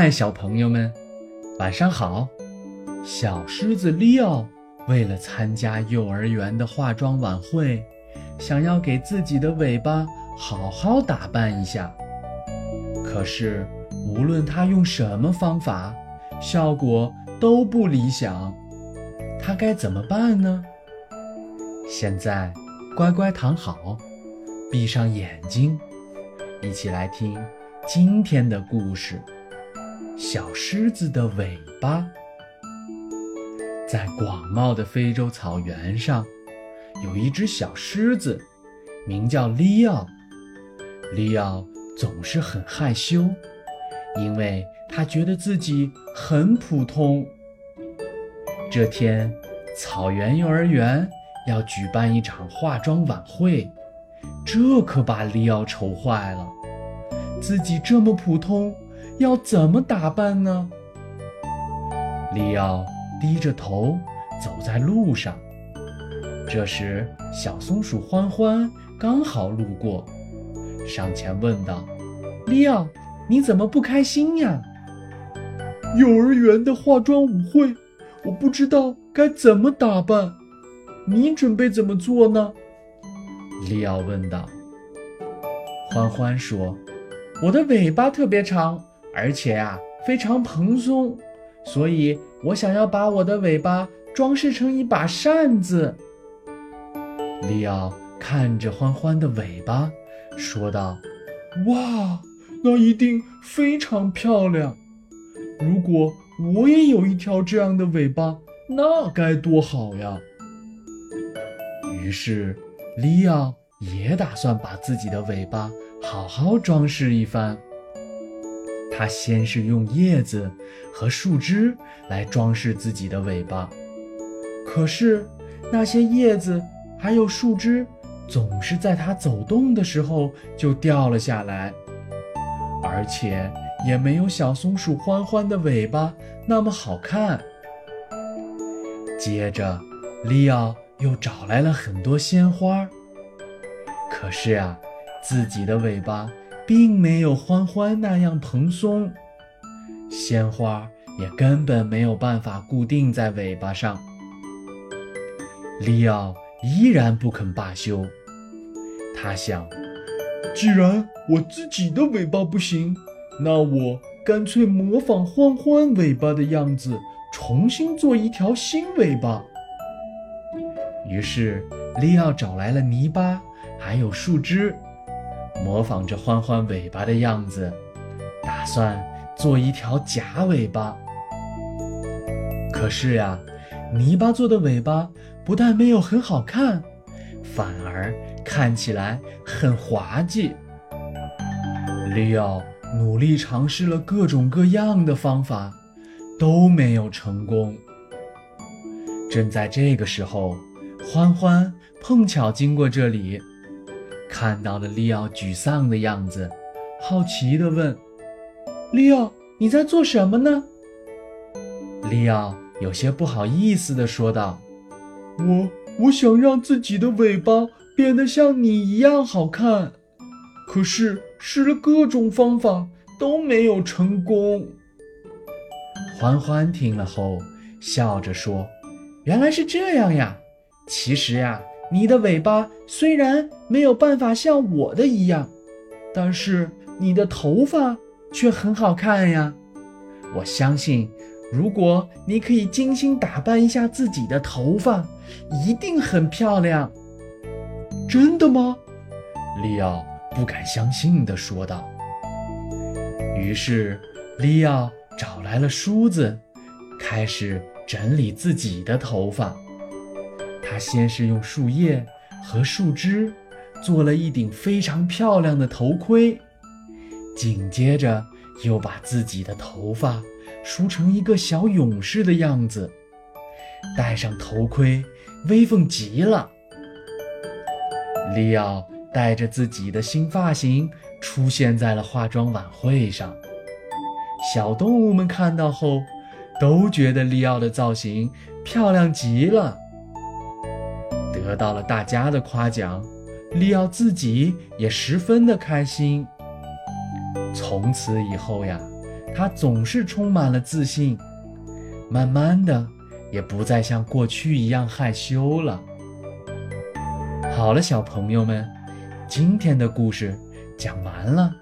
嗨，小朋友们，晚上好！小狮子利奥为了参加幼儿园的化妆晚会，想要给自己的尾巴好好打扮一下。可是，无论他用什么方法，效果都不理想。他该怎么办呢？现在，乖乖躺好，闭上眼睛，一起来听今天的故事。小狮子的尾巴，在广袤的非洲草原上，有一只小狮子，名叫利奥。利奥总是很害羞，因为他觉得自己很普通。这天，草原幼儿园要举办一场化妆晚会，这可把利奥愁坏了。自己这么普通。要怎么打扮呢？利奥低着头走在路上。这时，小松鼠欢欢刚好路过，上前问道：“利奥，你怎么不开心呀？”幼儿园的化妆舞会，我不知道该怎么打扮。你准备怎么做呢？利奥问道。欢欢说：“我的尾巴特别长。”而且啊，非常蓬松，所以我想要把我的尾巴装饰成一把扇子。利奥看着欢欢的尾巴，说道：“哇，那一定非常漂亮！如果我也有一条这样的尾巴，那该多好呀！”于是，利奥也打算把自己的尾巴好好装饰一番。他先是用叶子和树枝来装饰自己的尾巴，可是那些叶子还有树枝总是在他走动的时候就掉了下来，而且也没有小松鼠欢欢的尾巴那么好看。接着，利奥又找来了很多鲜花，可是啊，自己的尾巴。并没有欢欢那样蓬松，鲜花也根本没有办法固定在尾巴上。利奥依然不肯罢休，他想，既然我自己的尾巴不行，那我干脆模仿欢欢尾巴的样子，重新做一条新尾巴。于是，利奥找来了泥巴，还有树枝。模仿着欢欢尾巴的样子，打算做一条假尾巴。可是呀，泥巴做的尾巴不但没有很好看，反而看起来很滑稽。利奥努力尝试了各种各样的方法，都没有成功。正在这个时候，欢欢碰巧经过这里。看到了利奥沮丧的样子，好奇地问：“利奥，你在做什么呢？”利奥有些不好意思地说道：“我我想让自己的尾巴变得像你一样好看，可是试了各种方法都没有成功。”欢欢听了后笑着说：“原来是这样呀，其实呀。”你的尾巴虽然没有办法像我的一样，但是你的头发却很好看呀！我相信，如果你可以精心打扮一下自己的头发，一定很漂亮。真的吗？利奥不敢相信地说道。于是，利奥找来了梳子，开始整理自己的头发。他先是用树叶和树枝做了一顶非常漂亮的头盔，紧接着又把自己的头发梳成一个小勇士的样子，戴上头盔，威风极了。利奥带着自己的新发型出现在了化妆晚会上，小动物们看到后都觉得利奥的造型漂亮极了。得到了大家的夸奖，利奥自己也十分的开心。从此以后呀，他总是充满了自信，慢慢的也不再像过去一样害羞了。好了，小朋友们，今天的故事讲完了。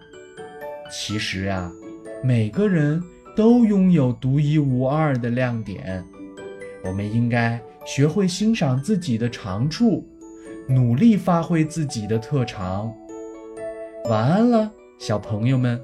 其实啊，每个人都拥有独一无二的亮点，我们应该学会欣赏自己的长处，努力发挥自己的特长。晚安了，小朋友们。